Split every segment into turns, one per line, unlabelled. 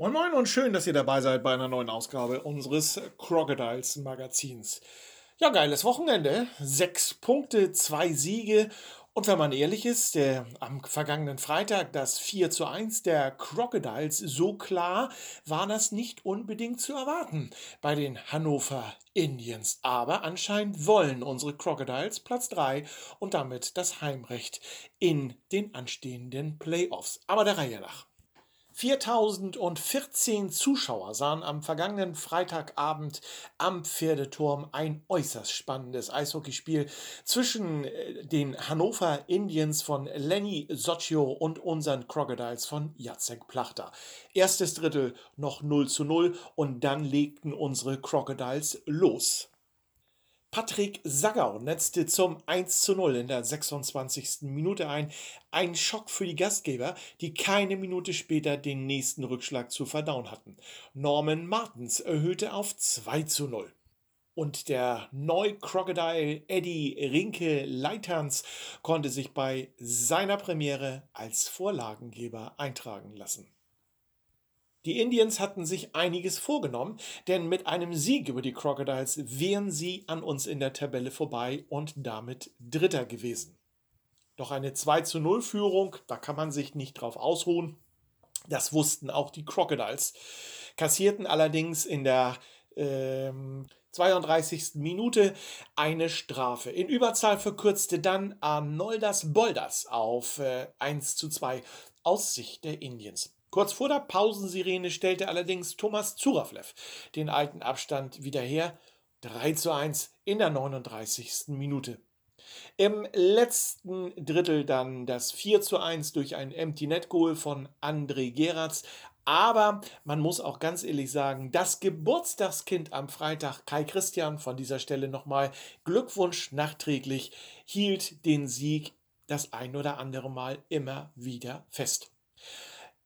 Moin Moin und schön, dass ihr dabei seid bei einer neuen Ausgabe unseres Crocodiles Magazins. Ja, geiles Wochenende. Sechs Punkte, zwei Siege. Und wenn man ehrlich ist, der, am vergangenen Freitag das 4 zu 1 der Crocodiles, so klar war das nicht unbedingt zu erwarten bei den Hannover Indians. Aber anscheinend wollen unsere Crocodiles Platz 3 und damit das Heimrecht in den anstehenden Playoffs. Aber der Reihe nach. 4014 Zuschauer sahen am vergangenen Freitagabend am Pferdeturm ein äußerst spannendes Eishockeyspiel zwischen äh, den Hannover Indians von Lenny Soccio und unseren Crocodiles von Jacek Plachter. Erstes Drittel noch 0 zu 0 und dann legten unsere Crocodiles los. Patrick Sagau netzte zum 1 zu 0 in der 26. Minute ein. Ein Schock für die Gastgeber, die keine Minute später den nächsten Rückschlag zu verdauen hatten. Norman Martens erhöhte auf 2 zu 0. Und der Neu-Crocodile Eddie Rinke Leiterns konnte sich bei seiner Premiere als Vorlagengeber eintragen lassen. Die Indians hatten sich einiges vorgenommen, denn mit einem Sieg über die Crocodiles wären sie an uns in der Tabelle vorbei und damit Dritter gewesen. Doch eine 2 zu 0 Führung, da kann man sich nicht drauf ausruhen. Das wussten auch die Crocodiles, kassierten allerdings in der ähm, 32. Minute eine Strafe. In Überzahl verkürzte dann Arnoldas Bolders auf äh, 1 zu 2 aus Sicht der Indians. Kurz vor der Pausensirene stellte allerdings Thomas Zuraflev den alten Abstand wieder her. 3 zu 1 in der 39. Minute. Im letzten Drittel dann das 4 zu 1 durch ein Empty Net Goal von André Geratz. Aber man muss auch ganz ehrlich sagen, das Geburtstagskind am Freitag, Kai Christian, von dieser Stelle nochmal Glückwunsch nachträglich, hielt den Sieg das ein oder andere Mal immer wieder fest.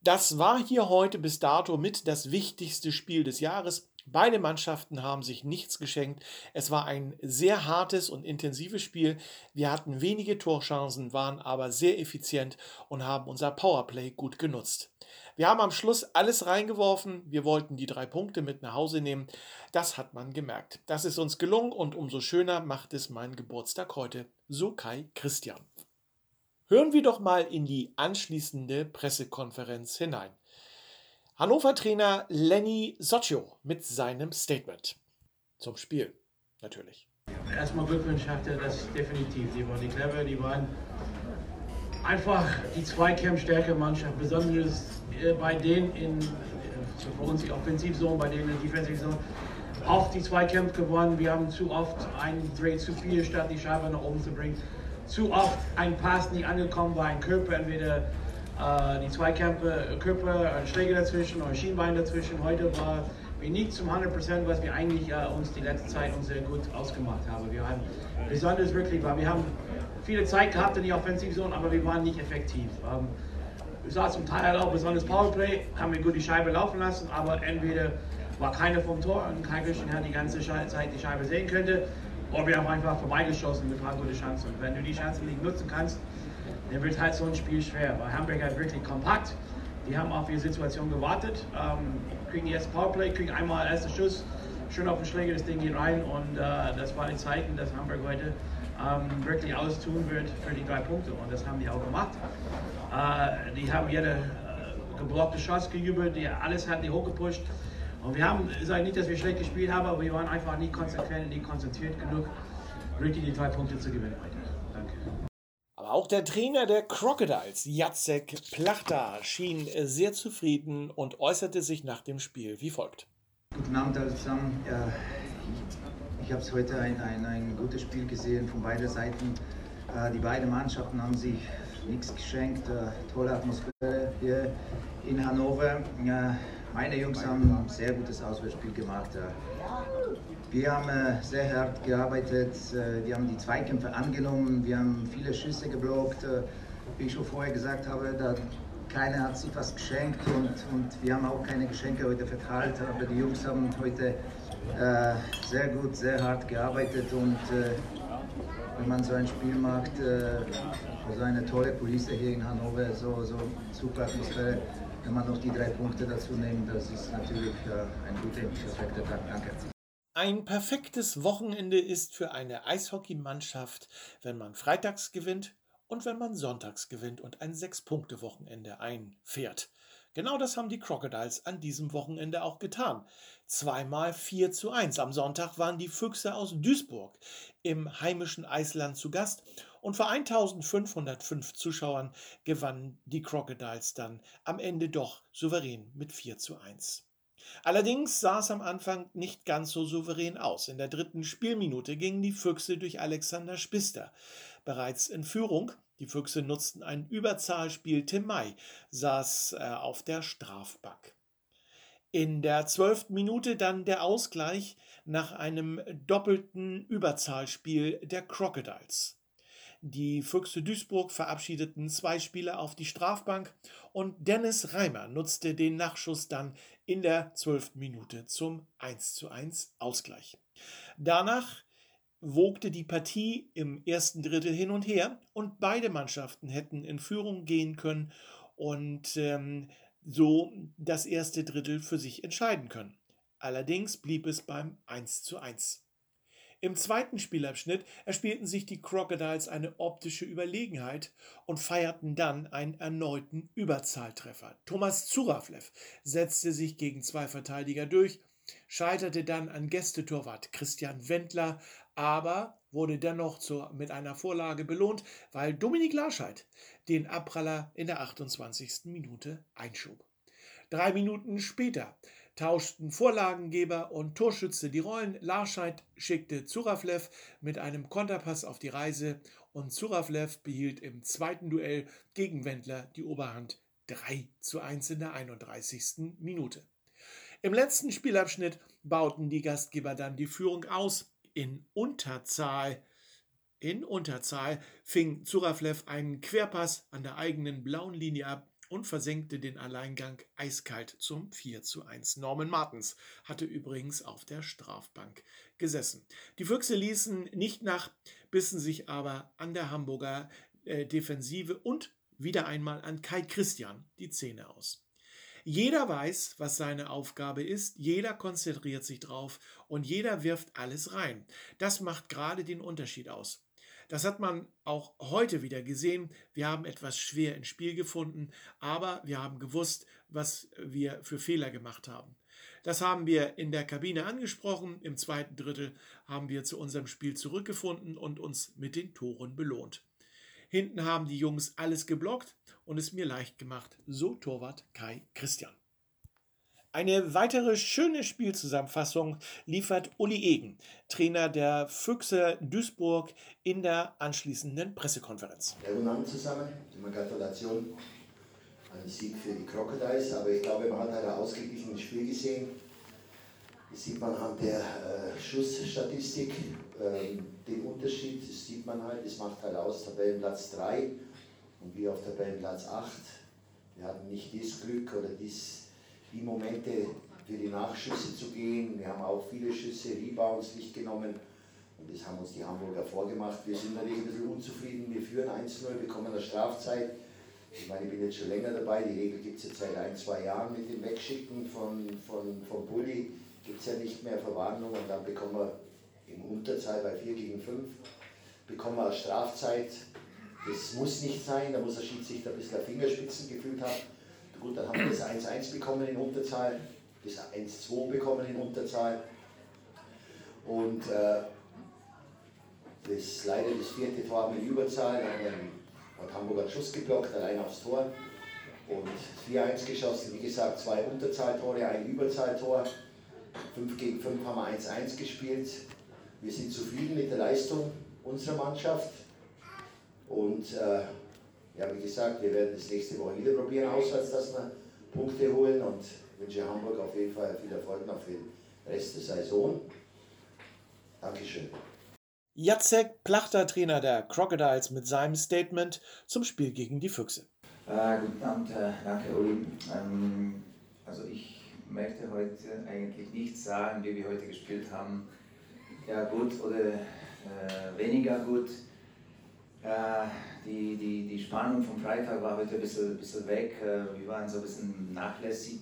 Das war hier heute bis dato mit das wichtigste Spiel des Jahres. Beide Mannschaften haben sich nichts geschenkt. Es war ein sehr hartes und intensives Spiel. Wir hatten wenige Torchancen, waren aber sehr effizient und haben unser Powerplay gut genutzt. Wir haben am Schluss alles reingeworfen. Wir wollten die drei Punkte mit nach Hause nehmen. Das hat man gemerkt. Das ist uns gelungen und umso schöner macht es meinen Geburtstag heute. So Kai Christian. Hören wir doch mal in die anschließende Pressekonferenz hinein. Hannover-Trainer Lenny Soccio mit seinem Statement. Zum Spiel, natürlich.
Erstmal Glückwunsch hat er das definitiv. Die waren die clever, die waren einfach die zweikampfstärke Mannschaft, besonders äh, bei denen in, für äh, uns die Offensivzone, bei denen in der Defensivzone. Auch die Zweikämpfe gewonnen. Wir haben zu oft einen Dreh zu viel, statt die Scheibe nach oben zu bringen zu oft ein Pass nicht angekommen war, ein Körper, entweder äh, die Zweikämpfe, Körper, ein Schläger dazwischen oder ein Schienbein dazwischen. Heute war wir nicht zum 100%, was wir eigentlich äh, uns die letzte Zeit uns sehr gut ausgemacht haben. Wir haben besonders wirklich, weil wir haben viele Zeit gehabt in die Offensivzone, aber wir waren nicht effektiv. Ähm, es war zum Teil auch besonders Powerplay, haben wir gut die Scheibe laufen lassen, aber entweder war keiner vom Tor und kein Christian hat die ganze Zeit die Scheibe sehen könnte oder wir haben einfach vorbeigeschossen mit einer gute Chance. Und wenn du die Chancen nicht nutzen kannst, dann wird halt so ein Spiel schwer. Weil Hamburg hat wirklich kompakt. Die haben auf ihre Situation gewartet, ähm, kriegen jetzt Powerplay, kriegen einmal ersten Schuss, schön auf den Schläger, das Ding geht rein. Und äh, das war die Zeichen, dass Hamburg heute ähm, wirklich alles tun wird für die drei Punkte. Und das haben die auch gemacht. Äh, die haben jede äh, geblockte Chance gejubelt, die alles hat die hochgepusht. Und wir haben, ich sage nicht, dass wir schlecht gespielt haben, aber wir waren einfach nicht konsequent, nicht konzentriert genug, wirklich die drei Punkte zu gewinnen heute. Danke.
Aber auch der Trainer der Crocodiles, Jacek Plachta, schien sehr zufrieden und äußerte sich nach dem Spiel wie folgt.
Guten Abend alle zusammen. Ja, ich, ich habe heute ein, ein, ein gutes Spiel gesehen von beiden Seiten. Äh, die beiden Mannschaften haben sich nichts geschenkt. Äh, tolle Atmosphäre hier in Hannover. Meine Jungs haben ein sehr gutes Auswärtsspiel gemacht. Wir haben äh, sehr hart gearbeitet, äh, wir haben die Zweikämpfe angenommen, wir haben viele Schüsse geblockt. Äh, wie ich schon vorher gesagt habe, da keiner hat sich was geschenkt und, und wir haben auch keine Geschenke heute verteilt, aber die Jungs haben heute sehr gut, sehr hart gearbeitet und wenn man so ein Spiel macht, so eine tolle Kulisse hier in Hannover, so, so super Atmosphäre, wenn man noch die drei Punkte dazu nimmt, das ist natürlich äh, ein guter, perfekter Tag. Danke.
Ein perfektes Wochenende ist für eine Eishockeymannschaft, wenn man freitags gewinnt und wenn man sonntags gewinnt und ein Sechs-Punkte-Wochenende einfährt. Genau das haben die Crocodiles an diesem Wochenende auch getan. Zweimal 4 zu 1. Am Sonntag waren die Füchse aus Duisburg im heimischen Eisland zu Gast und vor 1505 Zuschauern gewannen die Crocodiles dann am Ende doch souverän mit 4 zu 1. Allerdings sah es am Anfang nicht ganz so souverän aus. In der dritten Spielminute gingen die Füchse durch Alexander Spister bereits in Führung. Die Füchse nutzten ein Überzahlspiel. Tim May saß äh, auf der Strafbank. In der zwölften Minute dann der Ausgleich nach einem doppelten Überzahlspiel der Crocodiles. Die Füchse Duisburg verabschiedeten zwei Spieler auf die Strafbank und Dennis Reimer nutzte den Nachschuss dann in der zwölften Minute zum 1:1 Ausgleich. Danach wogte die Partie im ersten Drittel hin und her und beide Mannschaften hätten in Führung gehen können und ähm, so das erste Drittel für sich entscheiden können. Allerdings blieb es beim 1:1. Im zweiten Spielabschnitt erspielten sich die Crocodiles eine optische Überlegenheit und feierten dann einen erneuten Überzahltreffer. Thomas Zuraflev setzte sich gegen zwei Verteidiger durch, scheiterte dann an Gästetorwart Christian Wendler, aber wurde dennoch zur, mit einer Vorlage belohnt, weil Dominik Larscheid den Abpraller in der 28. Minute einschob. Drei Minuten später tauschten Vorlagengeber und Torschütze die Rollen. Larscheid schickte Zuraflev mit einem Konterpass auf die Reise und Zuraflev behielt im zweiten Duell gegen Wendler die Oberhand 3 zu 1 in der 31. Minute. Im letzten Spielabschnitt bauten die Gastgeber dann die Führung aus in Unterzahl. In Unterzahl fing Zuraflev einen Querpass an der eigenen blauen Linie ab und versenkte den Alleingang eiskalt zum 4 zu 1. Norman Martens hatte übrigens auf der Strafbank gesessen. Die Füchse ließen nicht nach, bissen sich aber an der Hamburger äh, Defensive und wieder einmal an Kai Christian die Zähne aus. Jeder weiß, was seine Aufgabe ist, jeder konzentriert sich drauf und jeder wirft alles rein. Das macht gerade den Unterschied aus. Das hat man auch heute wieder gesehen. Wir haben etwas schwer ins Spiel gefunden, aber wir haben gewusst, was wir für Fehler gemacht haben. Das haben wir in der Kabine angesprochen. Im zweiten Drittel haben wir zu unserem Spiel zurückgefunden und uns mit den Toren belohnt. Hinten haben die Jungs alles geblockt und es mir leicht gemacht. So Torwart Kai Christian. Eine weitere schöne Spielzusammenfassung liefert Uli Egen, Trainer der Füchse Duisburg, in der anschließenden Pressekonferenz.
Guten Abend zusammen. Immer Gratulation an den Sieg für die Crocodiles. Aber ich glaube, man hat ein ausgeglichenes Spiel gesehen. Das sieht man an der äh, Schussstatistik. Ähm, den Unterschied das sieht man halt. Das macht halt aus Tabellenplatz 3 und wir auf Tabellenplatz 8. Wir hatten nicht das Glück oder dies die Momente für die Nachschüsse zu gehen. Wir haben auch viele Schüsse, Rebounds nicht genommen. Und das haben uns die Hamburger vorgemacht. Wir sind natürlich ein bisschen unzufrieden. Wir führen 1-0, bekommen eine Strafzeit. Ich meine, ich bin jetzt schon länger dabei. Die Regel gibt es jetzt seit ein, zwei Jahren mit dem Wegschicken von, von, vom Bulli. Gibt es ja nicht mehr Verwarnung und dann bekommen wir im Unterzahl bei 4 gegen 5 bekommen wir eine Strafzeit. Das muss nicht sein, da muss der Schiedsrichter ein bisschen Fingerspitzen gefühlt haben. Gut, dann haben wir das 1-1 bekommen in Unterzahl, das 1-2 bekommen in Unterzahl. Und äh, das, leider das vierte Tor in Überzahl. Dann hat Hamburg einen Schuss geblockt, allein aufs Tor. Und 4-1 geschossen, wie gesagt, zwei Unterzahltore, ein Überzahltor. 5 gegen 5 haben wir 1-1 gespielt. Wir sind zufrieden mit der Leistung unserer Mannschaft. Und äh, ja, wie gesagt, wir werden das nächste Woche wieder probieren, auswärts, dass wir Punkte holen. Und wünsche Hamburg auf jeden Fall viel Erfolg noch für den Rest der Saison. Dankeschön.
Jacek Plachter, Trainer der Crocodiles, mit seinem Statement zum Spiel gegen die Füchse.
Äh, guten Abend, äh, danke Uli. Ähm, also ich möchte heute eigentlich nicht sagen, wie wir heute gespielt haben. Ja gut oder äh, weniger gut. Äh, die, die, die Spannung vom Freitag war heute ein bisschen, bisschen weg. Äh, wir waren so ein bisschen nachlässig.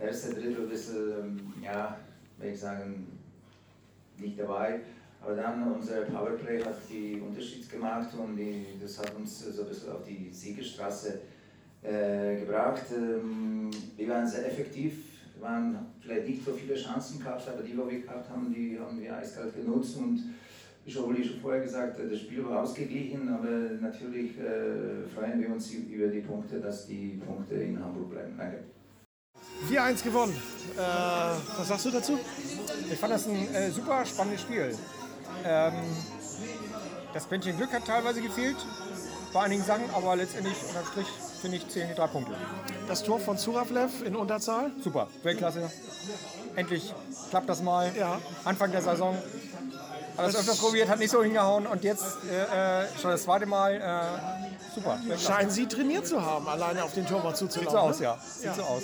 Erste Drittel ein bisschen, ähm, ja, würde ich sagen, nicht dabei. Aber dann unser Powerplay hat die Unterschied gemacht und die, das hat uns so ein bisschen auf die Siegerstraße äh, gebracht. Ähm, wir waren sehr effektiv. Wir waren vielleicht nicht so viele Chancen gehabt, aber die, die wir gehabt haben, die haben wir eiskalt genutzt. Und ich habe schon vorher gesagt, das Spiel war ausgeglichen, aber natürlich äh, freuen wir uns über die Punkte, dass die Punkte in Hamburg bleiben. Danke.
4-1 gewonnen. Äh, was sagst du dazu?
Ich fand das ein äh, super spannendes Spiel. Ähm, das Quäntchen Glück hat teilweise gefehlt bei einigen Sachen, aber letztendlich unterm Strich finde ich zählen die drei Punkte.
Das Tor von Suravlev in Unterzahl.
Super, Weltklasse. Endlich klappt das mal.
Ja.
Anfang der Saison. Alles öfters probiert, hat nicht so hingehauen und jetzt äh, äh, schon das zweite Mal. Äh, super.
Scheinen sie trainiert zu haben, alleine auf den Torwart zuzulaufen.
Sieht so aus,
ne?
ja. Sieht so aus.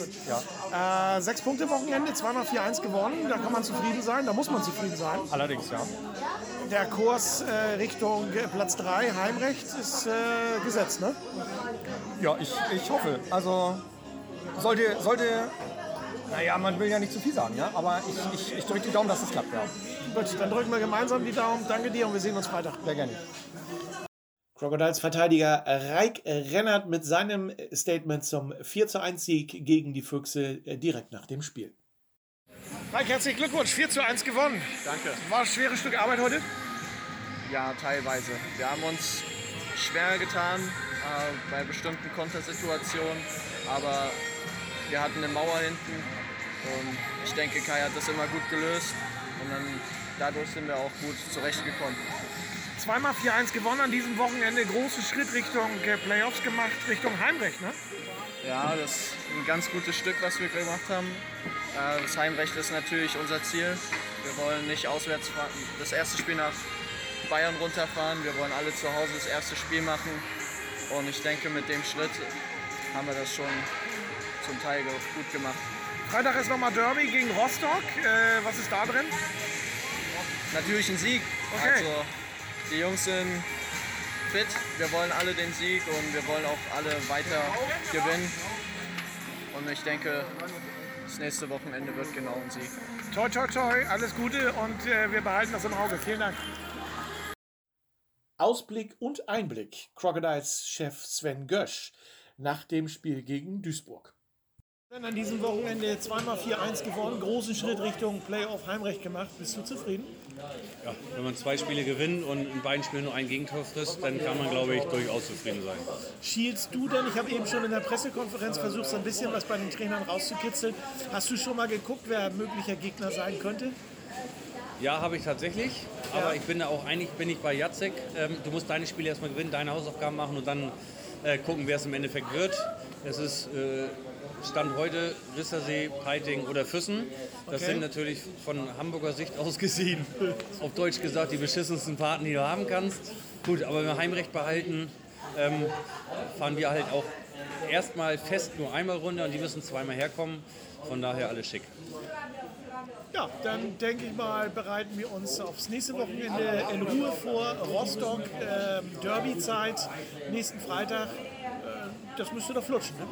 Ja.
Äh, sechs Punkte Wochenende, zweimal 4-1 gewonnen. Da kann man zufrieden sein, da muss man zufrieden sein.
Allerdings, ja.
Der Kurs äh, Richtung äh, Platz 3, Heimrecht, ist gesetzt, ne?
Ja, ich, ich hoffe. Also sollte, sollte, naja, man will ja nicht zu viel sagen, ja, aber ich, ich, ich drücke die Daumen, dass es klappt, ja.
Gut, dann drücken wir gemeinsam die Daumen. Danke dir und wir sehen uns Freitag.
Sehr gerne.
Crocodiles Verteidiger Reik Rennert mit seinem Statement zum 4 zu 1 Sieg gegen die Füchse direkt nach dem Spiel. Reik, herzlichen Glückwunsch, 4 zu 1 gewonnen.
Danke.
War ein schweres Stück Arbeit heute?
Ja, teilweise. Wir haben uns schwer getan äh, bei bestimmten Kontersituationen, aber wir hatten eine Mauer hinten und ich denke, Kai hat das immer gut gelöst und dann dadurch sind wir auch gut zurechtgekommen.
Zweimal 4-1 gewonnen an diesem Wochenende. Großen Schritt Richtung äh, Playoffs gemacht, Richtung Heimrecht, ne?
Ja, das ist ein ganz gutes Stück, was wir gemacht haben. Äh, Das Heimrecht ist natürlich unser Ziel. Wir wollen nicht auswärts fahren, das erste Spiel nach Bayern runterfahren. Wir wollen alle zu Hause das erste Spiel machen. Und ich denke, mit dem Schritt haben wir das schon zum Teil gut gemacht.
Freitag ist nochmal Derby gegen Rostock. Äh, was ist da drin?
Natürlich ein Sieg.
Okay.
Also, die Jungs sind fit. Wir wollen alle den Sieg und wir wollen auch alle weiter gewinnen. Und ich denke, das nächste Wochenende wird genau ein Sieg.
Toi, toi, toi, alles Gute und äh, wir behalten das im Auge. Vielen Dank. Ausblick und Einblick. Crocodiles-Chef Sven Gösch nach dem Spiel gegen Duisburg. An diesem Wochenende zweimal 4-1 gewonnen, großen Schritt Richtung Playoff Heimrecht gemacht. Bist du zufrieden?
Ja, wenn man zwei Spiele gewinnt und in beiden Spielen nur ein Gegentor frisst, dann kann man, glaube ich, durchaus zufrieden sein.
Schielst du denn? Ich habe eben schon in der Pressekonferenz versucht, so ein bisschen was bei den Trainern rauszukitzeln. Hast du schon mal geguckt, wer ein möglicher Gegner sein könnte?
Ja, habe ich tatsächlich, aber ich bin da auch eigentlich bin ich bei Jacek. Ähm, du musst deine Spiele erstmal gewinnen, deine Hausaufgaben machen und dann äh, gucken, wer es im Endeffekt wird. Es ist äh, Stand heute Rissersee, Peiting oder Füssen. Das
Okay.
sind natürlich von Hamburger Sicht aus gesehen, auf Deutsch gesagt, die beschissensten Paten, die du haben kannst. Gut, aber wenn wir Heimrecht behalten, ähm, fahren wir halt auch erstmal fest nur einmal runter und die müssen zweimal herkommen. Von daher alles schick.
Ja, dann denke ich mal, bereiten wir uns aufs nächste Wochenende in Ruhe vor. Rostock, ähm, Derby-Zeit, nächsten Freitag. Äh, das müsste doch flutschen, ne?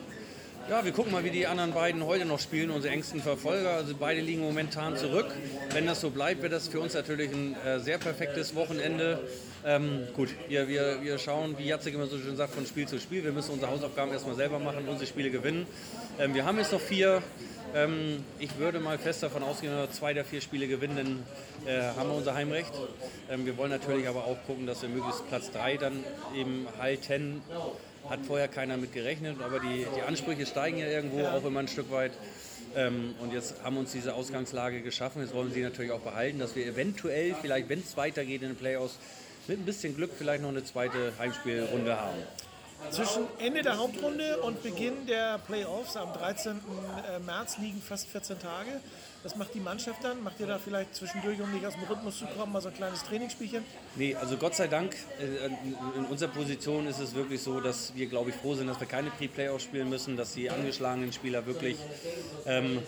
Ja, wir gucken mal, wie die anderen beiden heute noch spielen, unsere engsten Verfolger. Also beide liegen momentan zurück. Wenn das so bleibt, wird das für uns natürlich ein äh, sehr perfektes Wochenende. Ähm, gut, wir, wir, wir schauen, wie Jacek immer so schön sagt, von Spiel zu Spiel. Wir müssen unsere Hausaufgaben erstmal selber machen, unsere Spiele gewinnen. Ähm, wir haben jetzt noch vier. Ähm, ich würde mal fest davon ausgehen, wenn wir zwei der vier Spiele gewinnen, dann äh, haben wir unser Heimrecht. Ähm, wir wollen natürlich aber auch gucken, dass wir möglichst Platz drei dann eben halten. Hat vorher keiner mit gerechnet, aber die, die Ansprüche steigen ja irgendwo, auch immer ein Stück weit. Ähm, und jetzt haben wir uns diese Ausgangslage geschaffen. Jetzt wollen wir sie natürlich auch behalten, dass wir eventuell, vielleicht wenn es weitergeht in den Playoffs, mit ein bisschen Glück vielleicht noch eine zweite Heimspielrunde haben.
Zwischen Ende der Hauptrunde und Beginn der Playoffs am 13. Äh, März liegen fast 14 Tage. Was macht die Mannschaft dann? Macht ihr da vielleicht zwischendurch, um nicht aus dem Rhythmus zu kommen, mal so ein kleines Trainingsspielchen?
Nee, also Gott sei Dank, äh, in unserer Position ist es wirklich so, dass wir, glaube ich, froh sind, dass wir keine Pre-Playoffs spielen müssen, dass die angeschlagenen Spieler wirklich ähm,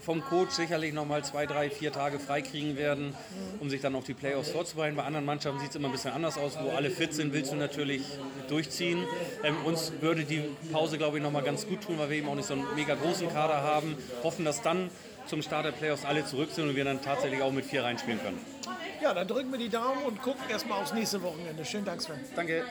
vom Coach sicherlich noch mal zwei, drei, vier Tage freikriegen werden, um sich dann auf die Playoffs vorzubereiten. Bei anderen Mannschaften sieht es immer ein bisschen anders aus. Wo alle fit sind, willst du natürlich durchziehen. Ähm, uns würde die Pause, glaube ich, noch mal ganz gut tun, weil wir eben auch nicht so einen mega großen Kader haben. Hoffen, dass dann zum Start der Playoffs alle zurück sind und wir dann tatsächlich auch mit vier reinspielen können.
Ja, dann drücken wir die Daumen und gucken erstmal aufs nächste Wochenende. Schönen Dank, Sven.
Danke.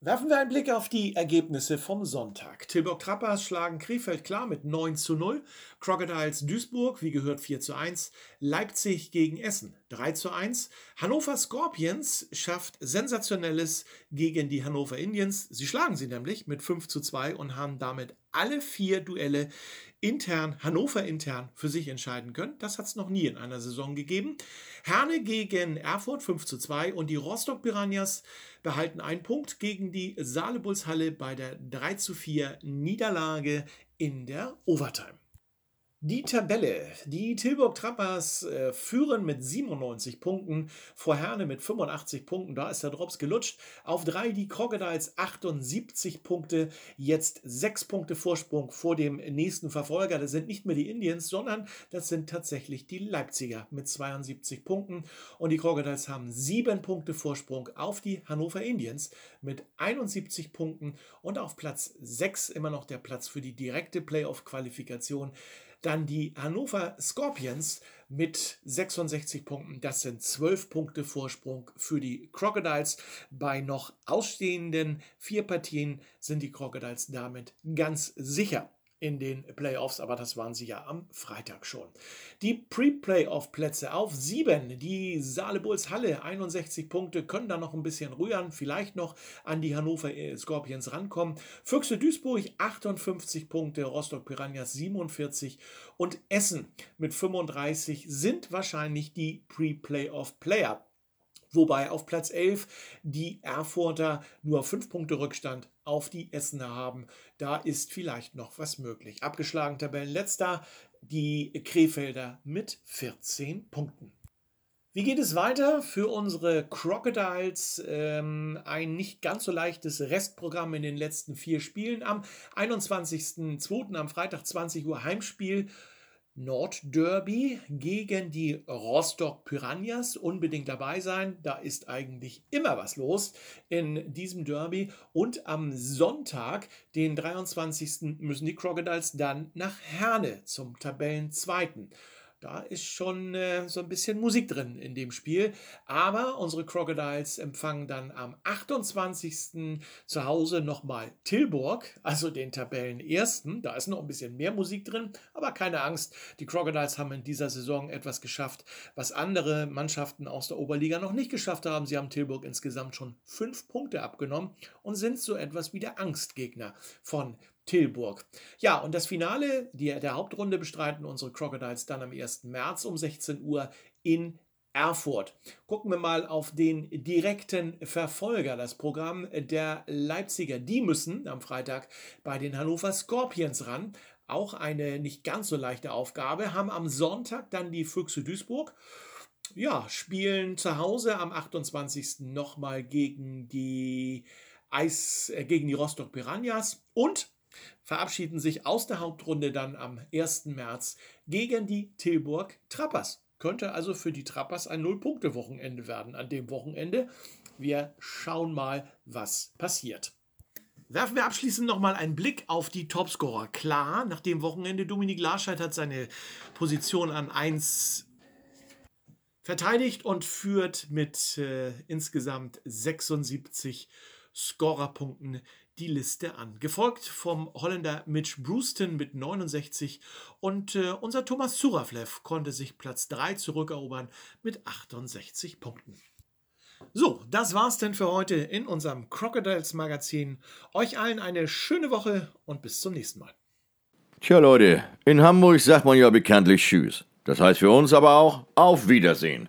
Werfen wir einen Blick auf die Ergebnisse vom Sonntag. Tilburg Trappers schlagen Krefeld klar mit 9 zu 0. Crocodiles Duisburg, wie gehört 4 zu 1. Leipzig gegen Essen 3 zu 1. Hannover Scorpions schafft Sensationelles gegen die Hannover Indians. Sie schlagen sie nämlich mit 5 zu 2 und haben damit alle vier Duelle intern, Hannover intern, für sich entscheiden können. Das hat es noch nie in einer Saison gegeben. Herne gegen Erfurt 5 zu 2 und die Rostock Piranhas behalten einen Punkt gegen die Saale-Bulls-Halle bei der 3 zu 4 Niederlage in der Overtime. Die Tabelle. Die Tilburg Trappers äh, führen mit 97 Punkten, vor Herne mit 85 Punkten, da ist der Drops gelutscht. Auf drei die Crocodiles 78 Punkte, jetzt sechs Punkte Vorsprung vor dem nächsten Verfolger. Das sind nicht mehr die Indians, sondern das sind tatsächlich die Leipziger mit 72 Punkten. Und die Crocodiles haben sieben Punkte Vorsprung auf die Hannover Indians mit 71 Punkten und auf Platz 6 immer noch der Platz für die direkte Playoff-Qualifikation. Dann die Hannover Scorpions mit 66 Punkten. Das sind 12 Punkte Vorsprung für die Crocodiles. Bei noch ausstehenden vier Partien sind die Crocodiles damit ganz sicher in den Playoffs, aber das waren sie ja am Freitag schon. Die Pre-Playoff-Plätze auf sieben. Die Saale Bulls Halle 61 Punkte, können da noch ein bisschen rühren, vielleicht noch an die Hannover äh, Scorpions rankommen. Füchse Duisburg 58 Punkte, Rostock Piranhas 47 und Essen mit 35 sind wahrscheinlich die Pre-Playoff-Player. Wobei auf Platz 11 die Erfurter nur 5 Punkte Rückstand auf die Essener haben. Da ist vielleicht noch was möglich. Abgeschlagen Tabellenletzter die Krefelder mit 14 Punkten. Wie geht es weiter für unsere Crocodiles? Ähm, ein nicht ganz so leichtes Restprogramm in den letzten vier Spielen. Am 21.02. am Freitag 20 Uhr Heimspiel Nordderby gegen die Rostock Piranhas. Unbedingt dabei sein. Da ist eigentlich immer was los in diesem Derby. Und am Sonntag, den 23. müssen die Crocodiles dann nach Herne zum Tabellenzweiten. Da ist schon äh, so ein bisschen Musik drin in dem Spiel. Aber unsere Crocodiles empfangen dann am 28. zu Hause nochmal Tilburg, also den Tabellenersten. Da ist noch ein bisschen mehr Musik drin, aber keine Angst. Die Crocodiles haben in dieser Saison etwas geschafft, was andere Mannschaften aus der Oberliga noch nicht geschafft haben. Sie haben Tilburg insgesamt schon fünf Punkte abgenommen und sind so etwas wie der Angstgegner von Tilburg. Ja, und das Finale die, der Hauptrunde bestreiten unsere Crocodiles dann am 1. März um 16 Uhr in Erfurt. Gucken wir mal auf den direkten Verfolger, das Programm der Leipziger. Die müssen am Freitag bei den Hannover Scorpions ran. Auch eine nicht ganz so leichte Aufgabe. Haben am Sonntag dann die Füchse Duisburg. Ja, spielen zu Hause am 28. nochmal gegen die Eis, äh, gegen die Rostock Piranhas und verabschieden sich aus der Hauptrunde dann am 1. März gegen die Tilburg Trappers. Könnte also für die Trappers ein Null-Punkte-Wochenende werden an dem Wochenende. Wir schauen mal, was passiert. Werfen wir abschließend nochmal einen Blick auf die Topscorer. Klar, nach dem Wochenende Dominik Larscheid hat seine Position an 1 verteidigt und führt mit äh, insgesamt 76 Scorerpunkten die Liste an. Gefolgt vom Holländer Mitch Brewston mit 69 und äh, unser Thomas Suraflev konnte sich Platz 3 zurückerobern mit 68 Punkten. So, das war's denn für heute in unserem Crocodiles Magazin. Euch allen eine schöne Woche und bis zum nächsten Mal.
Tja Leute, in Hamburg sagt man ja bekanntlich Tschüss. Das heißt für uns aber auch Auf Wiedersehen.